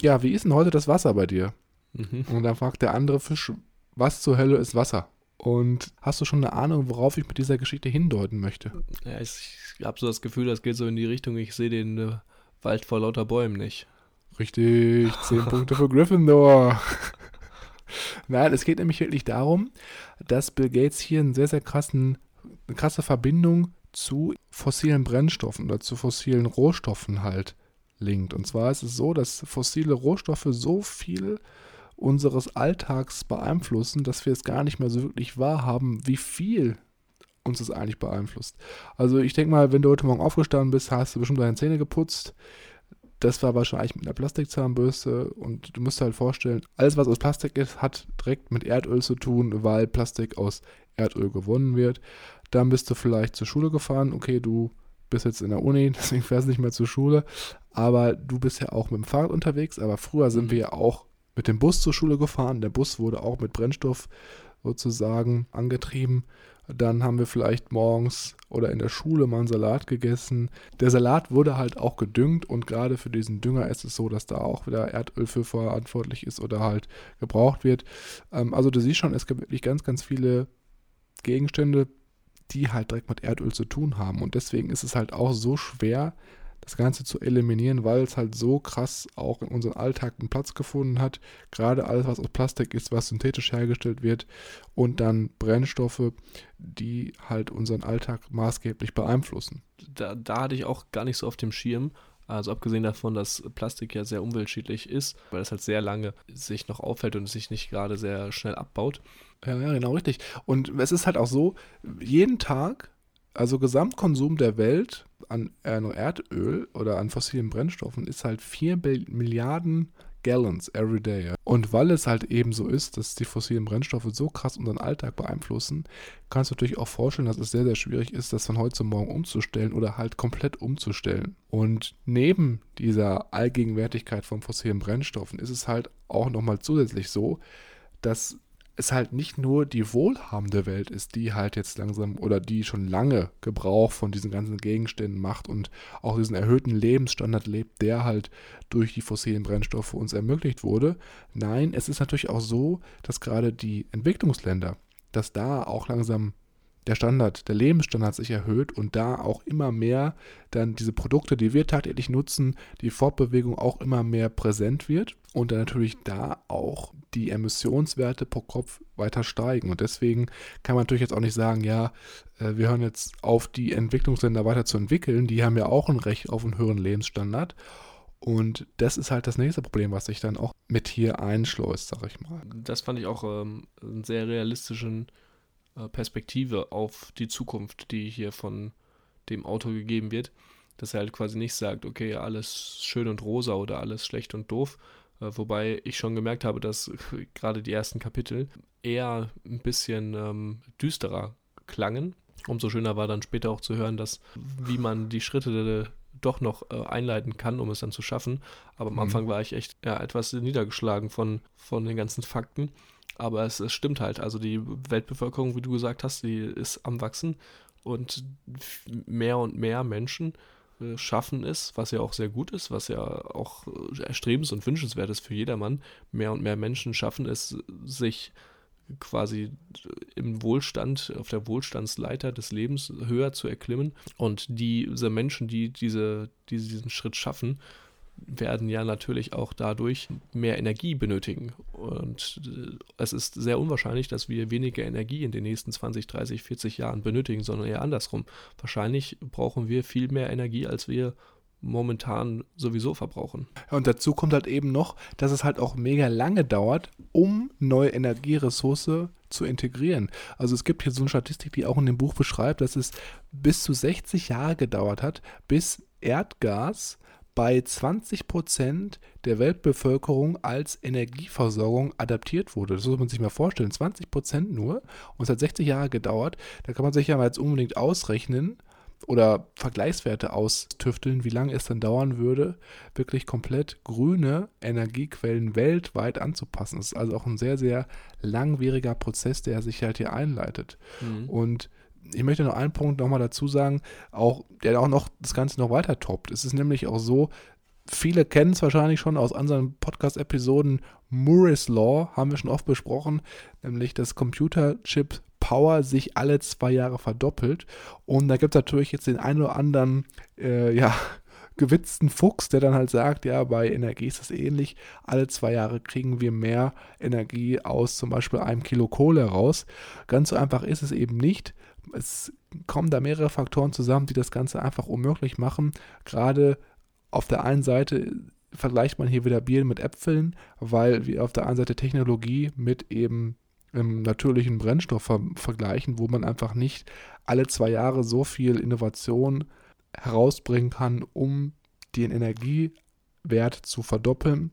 ja, wie ist denn heute das Wasser bei dir? Mhm. Und dann fragt der andere Fisch, was zur Hölle ist Wasser? Und hast du schon eine Ahnung, worauf ich mit dieser Geschichte hindeuten möchte? Ja, ich habe so das Gefühl, das geht so in die Richtung, ich sehe den äh, Wald vor lauter Bäumen nicht. Richtig, zehn Punkte für Gryffindor. Nein, es geht nämlich wirklich darum, dass Bill Gates hier einen sehr, sehr krassen, eine krasse Verbindung zu fossilen Brennstoffen oder zu fossilen Rohstoffen halt linkt. Und zwar ist es so, dass fossile Rohstoffe so viel unseres Alltags beeinflussen, dass wir es gar nicht mehr so wirklich wahrhaben, wie viel uns das eigentlich beeinflusst. Also ich denke mal, wenn du heute Morgen aufgestanden bist, hast du bestimmt deine Zähne geputzt. Das war wahrscheinlich mit einer Plastikzahnbürste und du musst halt vorstellen, alles was aus Plastik ist, hat direkt mit Erdöl zu tun, weil Plastik aus Erdöl gewonnen wird. Dann bist du vielleicht zur Schule gefahren, okay, du bist jetzt in der Uni, deswegen fährst du nicht mehr zur Schule, aber du bist ja auch mit dem Fahrrad unterwegs, aber früher sind mhm. wir ja auch mit dem Bus zur Schule gefahren. Der Bus wurde auch mit Brennstoff sozusagen angetrieben. Dann haben wir vielleicht morgens oder in der Schule mal einen Salat gegessen. Der Salat wurde halt auch gedüngt und gerade für diesen Dünger ist es so, dass da auch wieder Erdöl für verantwortlich ist oder halt gebraucht wird. Ähm, also du siehst schon, es gibt wirklich ganz, ganz viele Gegenstände, die halt direkt mit Erdöl zu tun haben. Und deswegen ist es halt auch so schwer, das Ganze zu eliminieren, weil es halt so krass auch in unserem Alltag einen Platz gefunden hat. Gerade alles, was aus Plastik ist, was synthetisch hergestellt wird und dann Brennstoffe, die halt unseren Alltag maßgeblich beeinflussen. Da, da hatte ich auch gar nicht so auf dem Schirm. Also abgesehen davon, dass Plastik ja sehr umweltschädlich ist, weil es halt sehr lange sich noch aufhält und sich nicht gerade sehr schnell abbaut. Ja, ja, genau richtig. Und es ist halt auch so, jeden Tag, also Gesamtkonsum der Welt an Erdöl oder an fossilen Brennstoffen ist halt 4 Milliarden Gallons every day. Und weil es halt eben so ist, dass die fossilen Brennstoffe so krass unseren Alltag beeinflussen, kannst du natürlich auch vorstellen, dass es sehr, sehr schwierig ist, das von heute zu morgen umzustellen oder halt komplett umzustellen. Und neben dieser Allgegenwärtigkeit von fossilen Brennstoffen ist es halt auch nochmal zusätzlich so, dass es halt nicht nur die wohlhabende Welt ist, die halt jetzt langsam oder die schon lange Gebrauch von diesen ganzen Gegenständen macht und auch diesen erhöhten Lebensstandard lebt, der halt durch die fossilen Brennstoffe uns ermöglicht wurde. Nein, es ist natürlich auch so, dass gerade die Entwicklungsländer, dass da auch langsam der Standard, der Lebensstandard sich erhöht und da auch immer mehr dann diese Produkte, die wir tagtäglich nutzen, die Fortbewegung auch immer mehr präsent wird und dann natürlich da auch die Emissionswerte pro Kopf weiter steigen. Und deswegen kann man natürlich jetzt auch nicht sagen, ja, äh, wir hören jetzt auf, die Entwicklungsländer weiter zu entwickeln. Die haben ja auch ein Recht auf einen höheren Lebensstandard. Und das ist halt das nächste Problem, was sich dann auch mit hier einschleust, sag ich mal. Das fand ich auch ähm, einen sehr realistischen Perspektive auf die Zukunft, die hier von dem Autor gegeben wird. Dass er halt quasi nicht sagt, okay, alles schön und rosa oder alles schlecht und doof. Äh, wobei ich schon gemerkt habe, dass gerade die ersten Kapitel eher ein bisschen ähm, düsterer klangen. Umso schöner war dann später auch zu hören, dass wie man die Schritte doch noch äh, einleiten kann, um es dann zu schaffen. Aber am mhm. Anfang war ich echt ja, etwas niedergeschlagen von, von den ganzen Fakten. Aber es, es stimmt halt. Also die Weltbevölkerung, wie du gesagt hast, die ist am Wachsen und mehr und mehr Menschen äh, schaffen es, was ja auch sehr gut ist, was ja auch äh, erstrebens- und wünschenswert ist für jedermann. Mehr und mehr Menschen schaffen es, sich quasi im Wohlstand, auf der Wohlstandsleiter des Lebens höher zu erklimmen. Und diese Menschen, die diese, die diesen Schritt schaffen, werden ja natürlich auch dadurch mehr Energie benötigen. Und äh, es ist sehr unwahrscheinlich, dass wir weniger Energie in den nächsten 20, 30, 40 Jahren benötigen, sondern eher andersrum. Wahrscheinlich brauchen wir viel mehr Energie, als wir momentan sowieso verbrauchen. Und dazu kommt halt eben noch, dass es halt auch mega lange dauert, um neue Energieressource zu integrieren. Also es gibt hier so eine Statistik, die auch in dem Buch beschreibt, dass es bis zu 60 Jahre gedauert hat, bis Erdgas bei 20 Prozent der Weltbevölkerung als Energieversorgung adaptiert wurde. Das muss man sich mal vorstellen. 20 Prozent nur. Und es hat 60 Jahre gedauert. Da kann man sich ja mal jetzt unbedingt ausrechnen oder Vergleichswerte austüfteln, wie lange es dann dauern würde, wirklich komplett grüne Energiequellen weltweit anzupassen. Das ist also auch ein sehr, sehr langwieriger Prozess, der sich halt hier einleitet. Mhm. Und ich möchte noch einen Punkt nochmal dazu sagen, auch, der auch noch das Ganze noch weiter toppt. Es ist nämlich auch so, viele kennen es wahrscheinlich schon aus unseren Podcast-Episoden. Murray's Law haben wir schon oft besprochen, nämlich dass Computerchip Power sich alle zwei Jahre verdoppelt. Und da gibt es natürlich jetzt den einen oder anderen, äh, ja, gewitzten Fuchs, der dann halt sagt, ja, bei Energie ist es ähnlich. Alle zwei Jahre kriegen wir mehr Energie aus zum Beispiel einem Kilo Kohle raus. Ganz so einfach ist es eben nicht es kommen da mehrere Faktoren zusammen, die das Ganze einfach unmöglich machen. Gerade auf der einen Seite vergleicht man hier wieder Bier mit Äpfeln, weil wir auf der einen Seite Technologie mit eben im natürlichen Brennstoff ver vergleichen, wo man einfach nicht alle zwei Jahre so viel Innovation herausbringen kann, um den Energiewert zu verdoppeln.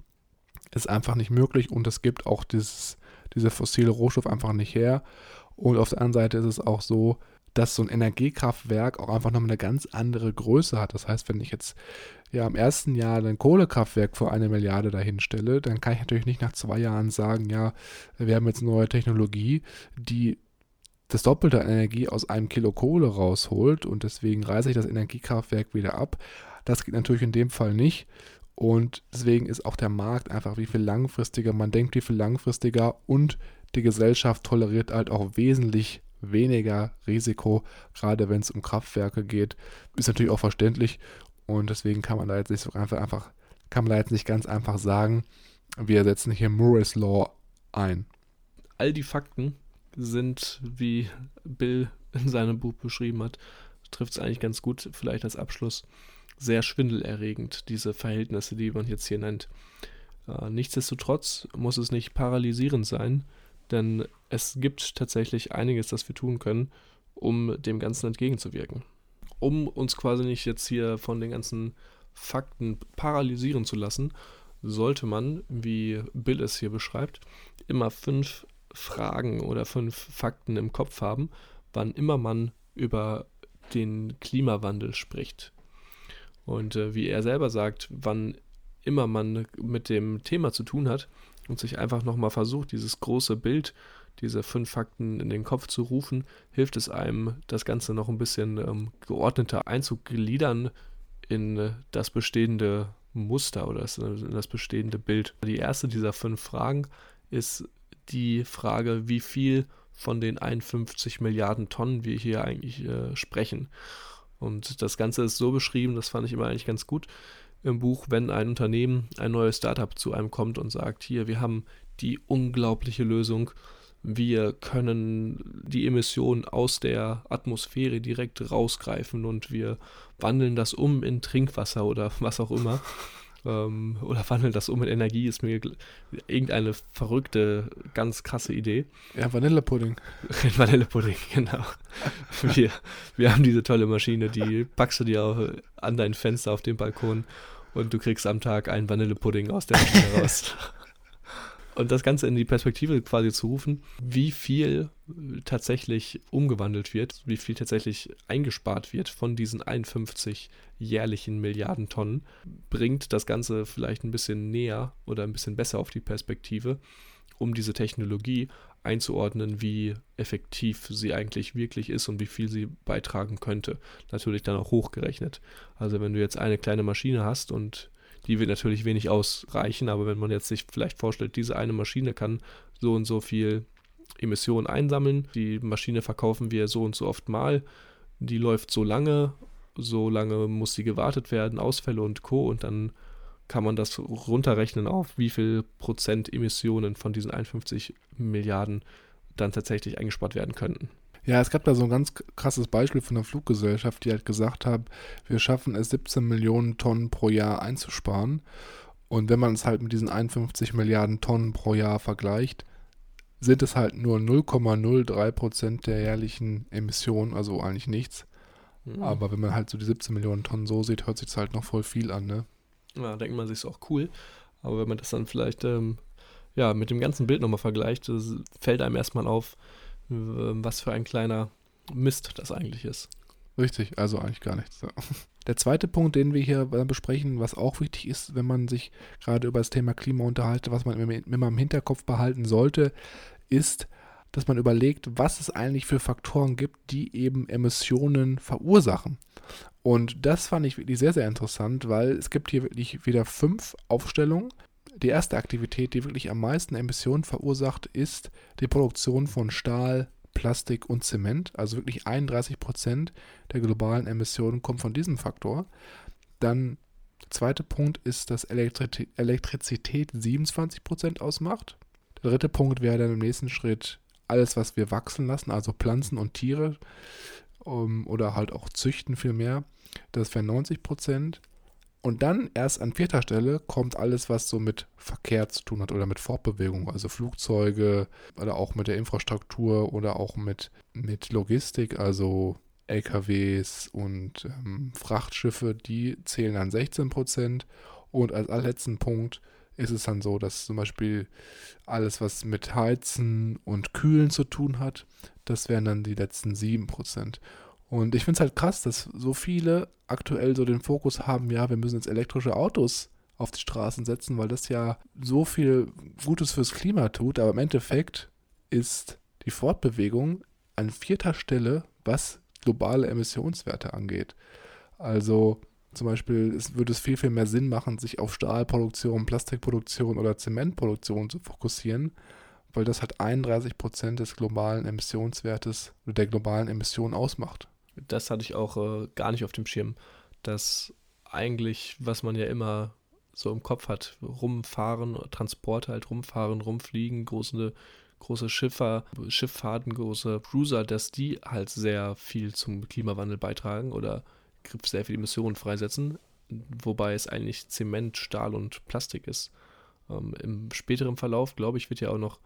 Ist einfach nicht möglich und es gibt auch dieses, dieser fossile Rohstoff einfach nicht her. Und auf der anderen Seite ist es auch so, dass so ein Energiekraftwerk auch einfach nochmal eine ganz andere Größe hat. Das heißt, wenn ich jetzt ja im ersten Jahr ein Kohlekraftwerk für eine Milliarde dahin stelle, dann kann ich natürlich nicht nach zwei Jahren sagen, ja, wir haben jetzt neue Technologie, die das Doppelte an Energie aus einem Kilo Kohle rausholt und deswegen reiße ich das Energiekraftwerk wieder ab. Das geht natürlich in dem Fall nicht. Und deswegen ist auch der Markt einfach wie viel langfristiger man denkt, wie viel langfristiger und die Gesellschaft toleriert halt auch wesentlich weniger Risiko, gerade wenn es um Kraftwerke geht. Ist natürlich auch verständlich und deswegen kann man da jetzt nicht so einfach, einfach kann man da jetzt nicht ganz einfach sagen, wir setzen hier Murray's Law ein. All die Fakten sind, wie Bill in seinem Buch beschrieben hat, trifft es eigentlich ganz gut, vielleicht als Abschluss, sehr schwindelerregend, diese Verhältnisse, die man jetzt hier nennt. Äh, nichtsdestotrotz muss es nicht paralysierend sein, denn es gibt tatsächlich einiges, das wir tun können, um dem Ganzen entgegenzuwirken. Um uns quasi nicht jetzt hier von den ganzen Fakten paralysieren zu lassen, sollte man, wie Bill es hier beschreibt, immer fünf Fragen oder fünf Fakten im Kopf haben, wann immer man über den Klimawandel spricht. Und äh, wie er selber sagt, wann immer man mit dem Thema zu tun hat, und sich einfach nochmal versucht, dieses große Bild, diese fünf Fakten in den Kopf zu rufen, hilft es einem, das Ganze noch ein bisschen ähm, geordneter einzugliedern in äh, das bestehende Muster oder in das bestehende Bild. Die erste dieser fünf Fragen ist die Frage, wie viel von den 51 Milliarden Tonnen wir hier eigentlich äh, sprechen. Und das Ganze ist so beschrieben, das fand ich immer eigentlich ganz gut im Buch, wenn ein Unternehmen, ein neues Startup zu einem kommt und sagt, hier, wir haben die unglaubliche Lösung, wir können die Emissionen aus der Atmosphäre direkt rausgreifen und wir wandeln das um in Trinkwasser oder was auch immer. ähm, oder wandeln das um in Energie, ist mir irgendeine verrückte, ganz krasse Idee. Ja, Vanillepudding. Vanillepudding, genau. wir, wir haben diese tolle Maschine, die packst du dir auch an dein Fenster auf dem Balkon und du kriegst am Tag einen Vanillepudding aus der Maschine raus und das Ganze in die Perspektive quasi zu rufen, wie viel tatsächlich umgewandelt wird, wie viel tatsächlich eingespart wird von diesen 51 jährlichen Milliarden Tonnen, bringt das Ganze vielleicht ein bisschen näher oder ein bisschen besser auf die Perspektive, um diese Technologie einzuordnen, wie effektiv sie eigentlich wirklich ist und wie viel sie beitragen könnte. Natürlich dann auch hochgerechnet. Also wenn du jetzt eine kleine Maschine hast und die wird natürlich wenig ausreichen, aber wenn man jetzt sich vielleicht vorstellt, diese eine Maschine kann so und so viel Emissionen einsammeln, die Maschine verkaufen wir so und so oft mal, die läuft so lange, so lange muss sie gewartet werden, Ausfälle und Co. und dann kann man das runterrechnen auf, wie viel Prozent Emissionen von diesen 51 Milliarden dann tatsächlich eingespart werden könnten. Ja, es gab da so ein ganz krasses Beispiel von einer Fluggesellschaft, die halt gesagt hat, wir schaffen es 17 Millionen Tonnen pro Jahr einzusparen. Und wenn man es halt mit diesen 51 Milliarden Tonnen pro Jahr vergleicht, sind es halt nur 0,03 Prozent der jährlichen Emissionen, also eigentlich nichts. Mhm. Aber wenn man halt so die 17 Millionen Tonnen so sieht, hört sich das halt noch voll viel an, ne? Ja, denkt man sich ist auch cool. Aber wenn man das dann vielleicht ähm, ja, mit dem ganzen Bild nochmal vergleicht, fällt einem erstmal auf, was für ein kleiner Mist das eigentlich ist. Richtig, also eigentlich gar nichts. Der zweite Punkt, den wir hier besprechen, was auch wichtig ist, wenn man sich gerade über das Thema Klima unterhalte, was man immer im Hinterkopf behalten sollte, ist, dass man überlegt, was es eigentlich für Faktoren gibt, die eben Emissionen verursachen. Und das fand ich wirklich sehr, sehr interessant, weil es gibt hier wirklich wieder fünf Aufstellungen die erste Aktivität, die wirklich am meisten Emissionen verursacht, ist die Produktion von Stahl, Plastik und Zement. Also wirklich 31 Prozent der globalen Emissionen kommen von diesem Faktor. Dann der zweite Punkt ist, dass Elektri Elektrizität 27 Prozent ausmacht. Der dritte Punkt wäre dann im nächsten Schritt alles, was wir wachsen lassen, also Pflanzen und Tiere um, oder halt auch züchten viel mehr. Das wären 90 Prozent. Und dann erst an vierter Stelle kommt alles, was so mit Verkehr zu tun hat oder mit Fortbewegung, also Flugzeuge oder auch mit der Infrastruktur oder auch mit, mit Logistik, also LKWs und ähm, Frachtschiffe, die zählen an 16 Prozent. Und als allerletzten Punkt ist es dann so, dass zum Beispiel alles, was mit Heizen und Kühlen zu tun hat, das wären dann die letzten 7 Prozent. Und ich finde es halt krass, dass so viele aktuell so den Fokus haben, ja, wir müssen jetzt elektrische Autos auf die Straßen setzen, weil das ja so viel Gutes fürs Klima tut. Aber im Endeffekt ist die Fortbewegung an vierter Stelle, was globale Emissionswerte angeht. Also zum Beispiel es würde es viel, viel mehr Sinn machen, sich auf Stahlproduktion, Plastikproduktion oder Zementproduktion zu fokussieren, weil das hat 31 Prozent des globalen Emissionswertes oder der globalen Emissionen ausmacht das hatte ich auch äh, gar nicht auf dem Schirm, dass eigentlich, was man ja immer so im Kopf hat, rumfahren, Transporte halt rumfahren, rumfliegen, große, große Schiffer, Schifffahrten, große Cruiser, dass die halt sehr viel zum Klimawandel beitragen oder sehr viel Emissionen freisetzen, wobei es eigentlich Zement, Stahl und Plastik ist. Ähm, Im späteren Verlauf, glaube ich, wird ja auch noch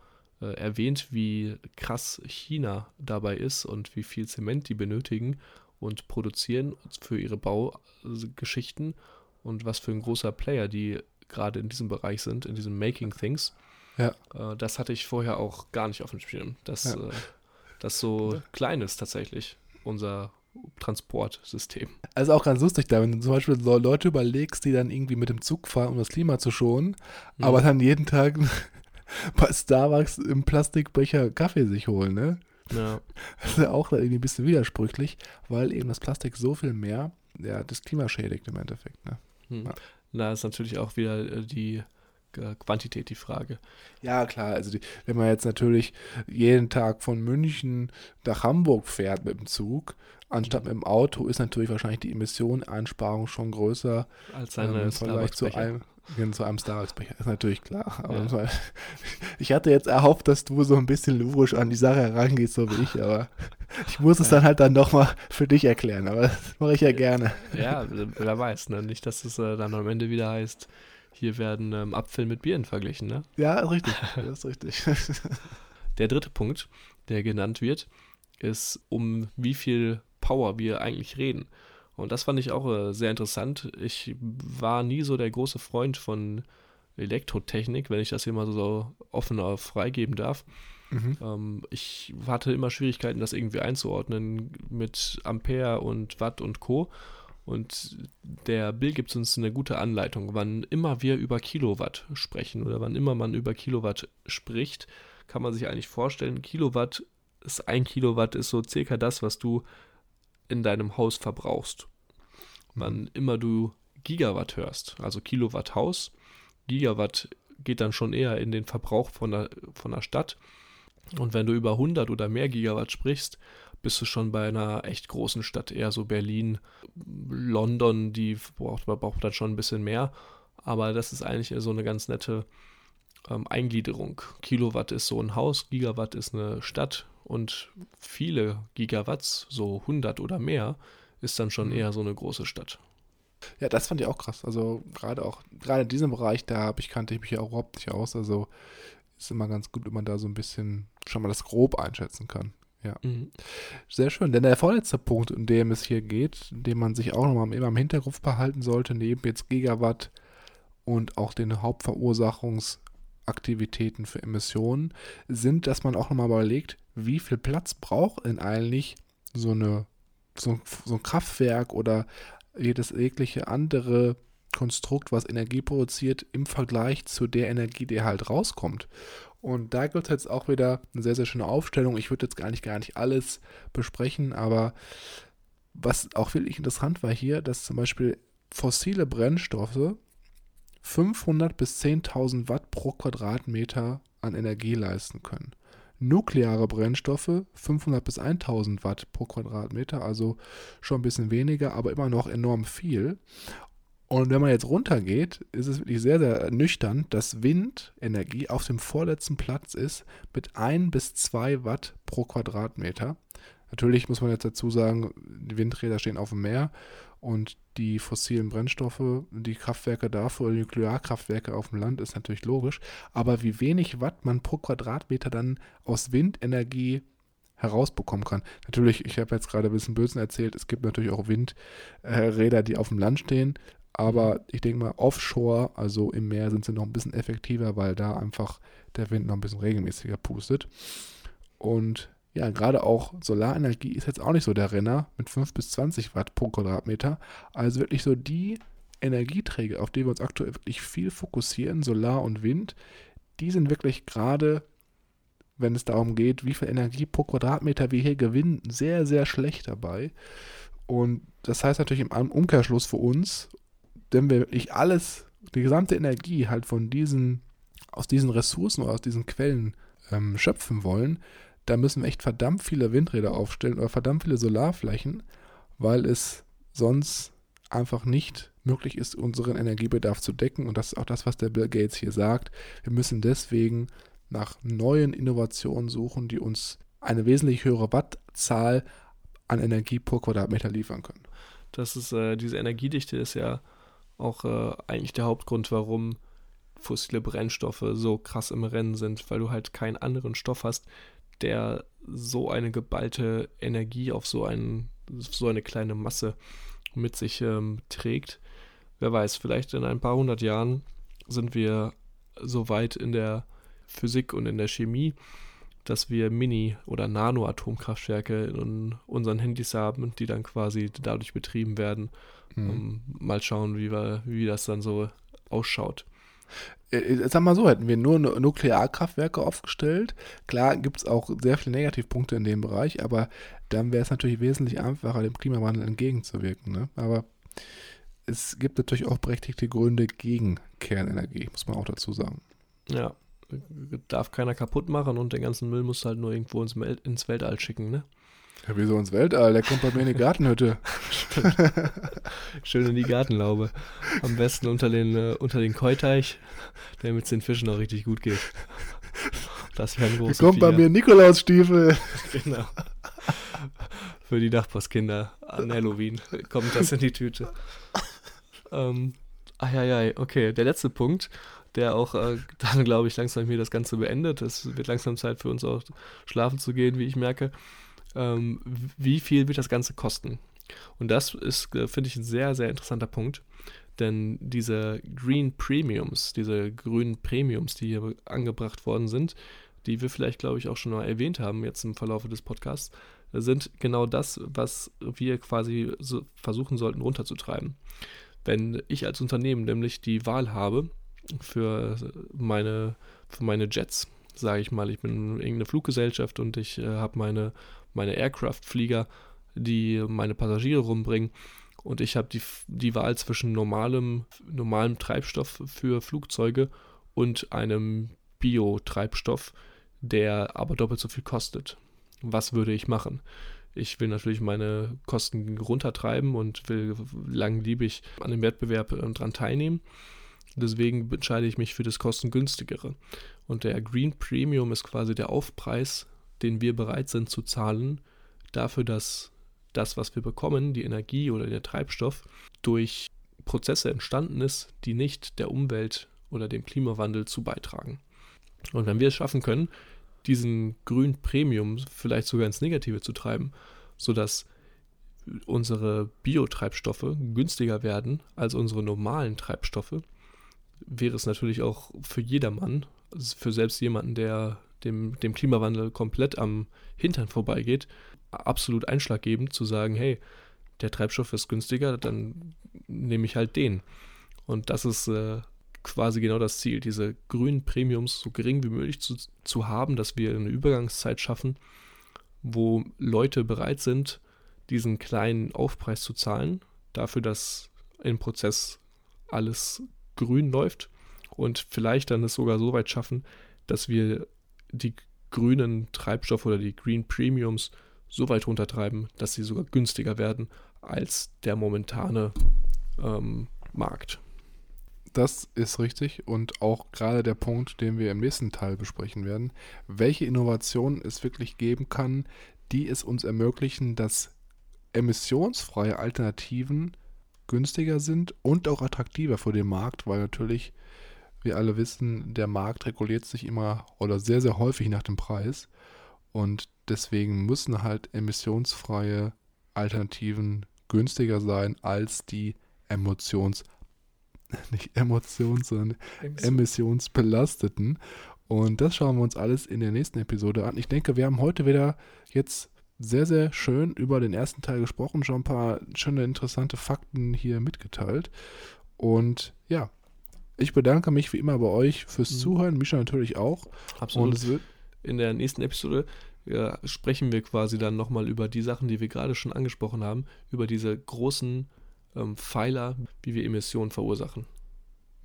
äh, erwähnt, wie krass China dabei ist und wie viel Zement die benötigen und produzieren für ihre Baugeschichten und was für ein großer Player die gerade in diesem Bereich sind, in diesem Making Things. Ja. Äh, das hatte ich vorher auch gar nicht auf dem Schirm, dass ja. äh, das so klein ist tatsächlich, unser Transportsystem. Also auch ganz lustig da, wenn du zum Beispiel so Leute überlegst, die dann irgendwie mit dem Zug fahren, um das Klima zu schonen, mhm. aber dann jeden Tag bei Starbucks im Plastikbecher Kaffee sich holen, ne? Ja. Das ist ja auch irgendwie ein bisschen widersprüchlich, weil eben das Plastik so viel mehr ja, das Klima schädigt im Endeffekt, ne? Hm. Ja. Da ist natürlich auch wieder äh, die Quantität die Frage. Ja, klar. Also, die, wenn man jetzt natürlich jeden Tag von München nach Hamburg fährt mit dem Zug, anstatt mhm. mit dem Auto, ist natürlich wahrscheinlich die Emissioneneinsparung schon größer als seine ähm, Vergleich zu einem, zu einem Starbucks-Becher. Ist natürlich klar. Aber ja. ich hatte jetzt erhofft, dass du so ein bisschen lyrisch an die Sache herangehst, so wie ich, aber ich muss es dann halt dann nochmal für dich erklären. Aber das mache ich ja gerne. Ja, wer weiß, ne? Nicht, dass es äh, dann am Ende wieder heißt, hier werden ähm, Apfel mit Bieren verglichen, ne? Ja, richtig. Das ist richtig. der dritte Punkt, der genannt wird, ist, um wie viel Power wir eigentlich reden. Und das fand ich auch äh, sehr interessant. Ich war nie so der große Freund von Elektrotechnik, wenn ich das hier mal so offen freigeben darf. Mhm. Ähm, ich hatte immer Schwierigkeiten, das irgendwie einzuordnen mit Ampere und Watt und Co. Und der Bill gibt uns eine gute Anleitung. Wann immer wir über Kilowatt sprechen oder wann immer man über Kilowatt spricht, kann man sich eigentlich vorstellen, Kilowatt ist ein Kilowatt ist so circa das, was du in deinem Haus verbrauchst. Wann immer du Gigawatt hörst, also Kilowatt Haus, Gigawatt geht dann schon eher in den Verbrauch von der, von der Stadt. Und wenn du über 100 oder mehr Gigawatt sprichst, bist du schon bei einer echt großen Stadt, eher so Berlin, London, die braucht, braucht dann schon ein bisschen mehr. Aber das ist eigentlich so eine ganz nette ähm, Eingliederung. Kilowatt ist so ein Haus, Gigawatt ist eine Stadt und viele Gigawatts, so 100 oder mehr, ist dann schon mhm. eher so eine große Stadt. Ja, das fand ich auch krass. Also gerade auch, gerade in diesem Bereich, da habe ich, kannte ich mich ja auch überhaupt nicht aus. Also ist immer ganz gut, wenn man da so ein bisschen schon mal das grob einschätzen kann. Ja. Mhm. Sehr schön. Denn der vorletzte Punkt, in dem es hier geht, den man sich auch nochmal immer im Hinterkopf behalten sollte, neben jetzt Gigawatt und auch den Hauptverursachungsaktivitäten für Emissionen, sind, dass man auch nochmal überlegt, wie viel Platz braucht denn eigentlich so, eine, so, so ein Kraftwerk oder jedes jegliche andere Konstrukt, was Energie produziert, im Vergleich zu der Energie, die halt rauskommt. Und da gibt es jetzt auch wieder eine sehr, sehr schöne Aufstellung. Ich würde jetzt gar nicht, gar nicht alles besprechen, aber was auch wirklich interessant war hier, dass zum Beispiel fossile Brennstoffe 500 bis 10.000 Watt pro Quadratmeter an Energie leisten können. Nukleare Brennstoffe 500 bis 1000 Watt pro Quadratmeter, also schon ein bisschen weniger, aber immer noch enorm viel. Und wenn man jetzt runtergeht, ist es wirklich sehr, sehr nüchtern, dass Windenergie auf dem vorletzten Platz ist mit 1 bis 2 Watt pro Quadratmeter. Natürlich muss man jetzt dazu sagen, die Windräder stehen auf dem Meer und die fossilen Brennstoffe, die Kraftwerke dafür, die Nuklearkraftwerke auf dem Land, ist natürlich logisch. Aber wie wenig Watt man pro Quadratmeter dann aus Windenergie herausbekommen kann. Natürlich, ich habe jetzt gerade ein bisschen Bösen erzählt, es gibt natürlich auch Windräder, die auf dem Land stehen, aber ich denke mal, offshore, also im Meer, sind sie noch ein bisschen effektiver, weil da einfach der Wind noch ein bisschen regelmäßiger pustet. Und ja, gerade auch Solarenergie ist jetzt auch nicht so der Renner mit 5 bis 20 Watt pro Quadratmeter. Also wirklich so die Energieträger, auf die wir uns aktuell wirklich viel fokussieren, Solar und Wind, die sind wirklich gerade, wenn es darum geht, wie viel Energie pro Quadratmeter wir hier gewinnen, sehr, sehr schlecht dabei. Und das heißt natürlich im Umkehrschluss für uns wenn wir wirklich alles, die gesamte Energie halt von diesen, aus diesen Ressourcen oder aus diesen Quellen ähm, schöpfen wollen, da müssen wir echt verdammt viele Windräder aufstellen oder verdammt viele Solarflächen, weil es sonst einfach nicht möglich ist, unseren Energiebedarf zu decken. Und das ist auch das, was der Bill Gates hier sagt. Wir müssen deswegen nach neuen Innovationen suchen, die uns eine wesentlich höhere Wattzahl an Energie pro Quadratmeter liefern können. Das ist, äh, diese Energiedichte ist ja auch äh, eigentlich der Hauptgrund, warum fossile Brennstoffe so krass im Rennen sind, weil du halt keinen anderen Stoff hast, der so eine geballte Energie auf so, einen, so eine kleine Masse mit sich ähm, trägt. Wer weiß, vielleicht in ein paar hundert Jahren sind wir so weit in der Physik und in der Chemie, dass wir Mini- oder Nano-Atomkraftwerke in unseren Handys haben, die dann quasi dadurch betrieben werden Mhm. Um, mal schauen, wie, wir, wie das dann so ausschaut. Äh, äh, sag mal so, hätten wir nur Nuklearkraftwerke aufgestellt, klar gibt es auch sehr viele Negativpunkte in dem Bereich, aber dann wäre es natürlich wesentlich einfacher, dem Klimawandel entgegenzuwirken. Ne? Aber es gibt natürlich auch berechtigte Gründe gegen Kernenergie, muss man auch dazu sagen. Ja, darf keiner kaputt machen und den ganzen Müll muss halt nur irgendwo ins, ins Weltall schicken, ne? Ja, wieso ins Weltall? Der kommt bei mir in die Gartenhütte. Schön in die Gartenlaube. Am besten unter den, äh, unter den Keuteich, damit es den Fischen auch richtig gut geht. Das wäre ein großes Kommt bei mir Nikolausstiefel. genau. Für die Nachbarskinder an Halloween kommt das in die Tüte. ähm, ai, okay. Der letzte Punkt, der auch äh, dann, glaube ich, langsam hier das Ganze beendet. Es wird langsam Zeit für uns auch schlafen zu gehen, wie ich merke. Ähm, wie viel wird das Ganze kosten? Und das ist, äh, finde ich, ein sehr, sehr interessanter Punkt. Denn diese Green Premiums, diese grünen Premiums, die hier angebracht worden sind, die wir vielleicht, glaube ich, auch schon mal erwähnt haben jetzt im Verlauf des Podcasts, sind genau das, was wir quasi so versuchen sollten runterzutreiben. Wenn ich als Unternehmen nämlich die Wahl habe für meine, für meine Jets, sage ich mal, ich bin irgendeine Fluggesellschaft und ich äh, habe meine, meine Aircraft-Flieger, die meine Passagiere rumbringen und ich habe die, die Wahl zwischen normalem, normalem Treibstoff für Flugzeuge und einem Biotreibstoff, der aber doppelt so viel kostet. Was würde ich machen? Ich will natürlich meine Kosten runtertreiben und will langliebig an dem Wettbewerb äh, dran teilnehmen. Deswegen entscheide ich mich für das kostengünstigere. Und der Green Premium ist quasi der Aufpreis, den wir bereit sind zu zahlen, dafür, dass das, was wir bekommen, die Energie oder der Treibstoff, durch Prozesse entstanden ist, die nicht der Umwelt oder dem Klimawandel zu beitragen. Und wenn wir es schaffen können, diesen grünen Premium vielleicht sogar ins Negative zu treiben, sodass unsere Biotreibstoffe günstiger werden als unsere normalen Treibstoffe, wäre es natürlich auch für jedermann, also für selbst jemanden, der dem, dem Klimawandel komplett am Hintern vorbeigeht, absolut einschlaggebend zu sagen, hey, der Treibstoff ist günstiger, dann nehme ich halt den. Und das ist äh, quasi genau das Ziel, diese grünen Premiums so gering wie möglich zu, zu haben, dass wir eine Übergangszeit schaffen, wo Leute bereit sind, diesen kleinen Aufpreis zu zahlen, dafür, dass im Prozess alles grün läuft und vielleicht dann es sogar so weit schaffen, dass wir die grünen Treibstoffe oder die Green Premiums so weit runtertreiben, dass sie sogar günstiger werden als der momentane ähm, Markt. Das ist richtig und auch gerade der Punkt, den wir im nächsten Teil besprechen werden, welche Innovationen es wirklich geben kann, die es uns ermöglichen, dass emissionsfreie Alternativen günstiger sind und auch attraktiver für den Markt, weil natürlich wir alle wissen, der Markt reguliert sich immer oder sehr, sehr häufig nach dem Preis und deswegen müssen halt emissionsfreie Alternativen günstiger sein als die emotions nicht emotions, sondern emissionsbelasteten. Und das schauen wir uns alles in der nächsten Episode an. Ich denke, wir haben heute wieder jetzt sehr, sehr schön über den ersten Teil gesprochen, schon ein paar schöne, interessante Fakten hier mitgeteilt. Und ja, ich bedanke mich wie immer bei euch fürs mhm. Zuhören, Mischa natürlich auch. Absolut. in der nächsten Episode ja, sprechen wir quasi dann nochmal über die Sachen, die wir gerade schon angesprochen haben, über diese großen ähm, Pfeiler, wie wir Emissionen verursachen.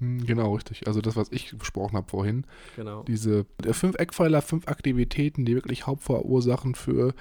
Hm, genau, richtig. Also das, was ich besprochen habe vorhin. Genau. Diese fünf Eckpfeiler, fünf Aktivitäten, die wirklich Hauptverursachen für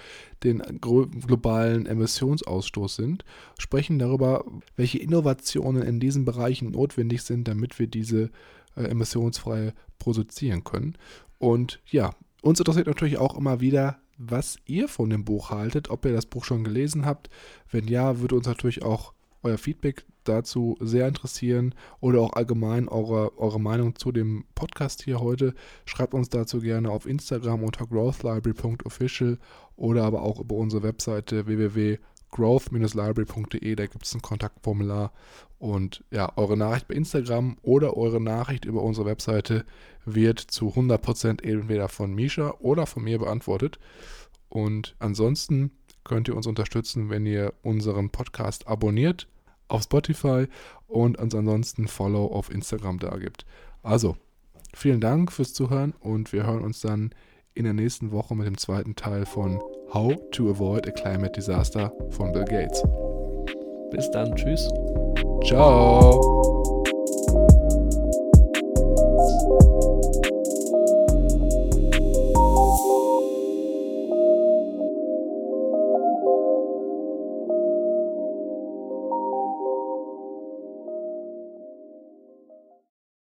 den globalen Emissionsausstoß sind, sprechen darüber, welche Innovationen in diesen Bereichen notwendig sind, damit wir diese äh, emissionsfrei produzieren können. Und ja, uns interessiert natürlich auch immer wieder, was ihr von dem Buch haltet, ob ihr das Buch schon gelesen habt. Wenn ja, würde uns natürlich auch euer Feedback dazu sehr interessieren oder auch allgemein eure, eure Meinung zu dem Podcast hier heute. Schreibt uns dazu gerne auf Instagram unter growthlibrary.official oder aber auch über unsere Webseite www.growth-library.de. Da gibt es ein Kontaktformular. Und ja, eure Nachricht bei Instagram oder eure Nachricht über unsere Webseite wird zu 100% entweder von Misha oder von mir beantwortet. Und ansonsten könnt ihr uns unterstützen, wenn ihr unseren Podcast abonniert auf Spotify und uns ansonsten Follow auf Instagram da gibt. Also, vielen Dank fürs Zuhören und wir hören uns dann in der nächsten Woche mit dem zweiten Teil von How to Avoid a Climate Disaster von Bill Gates. Bis dann. Tschüss. Ciao.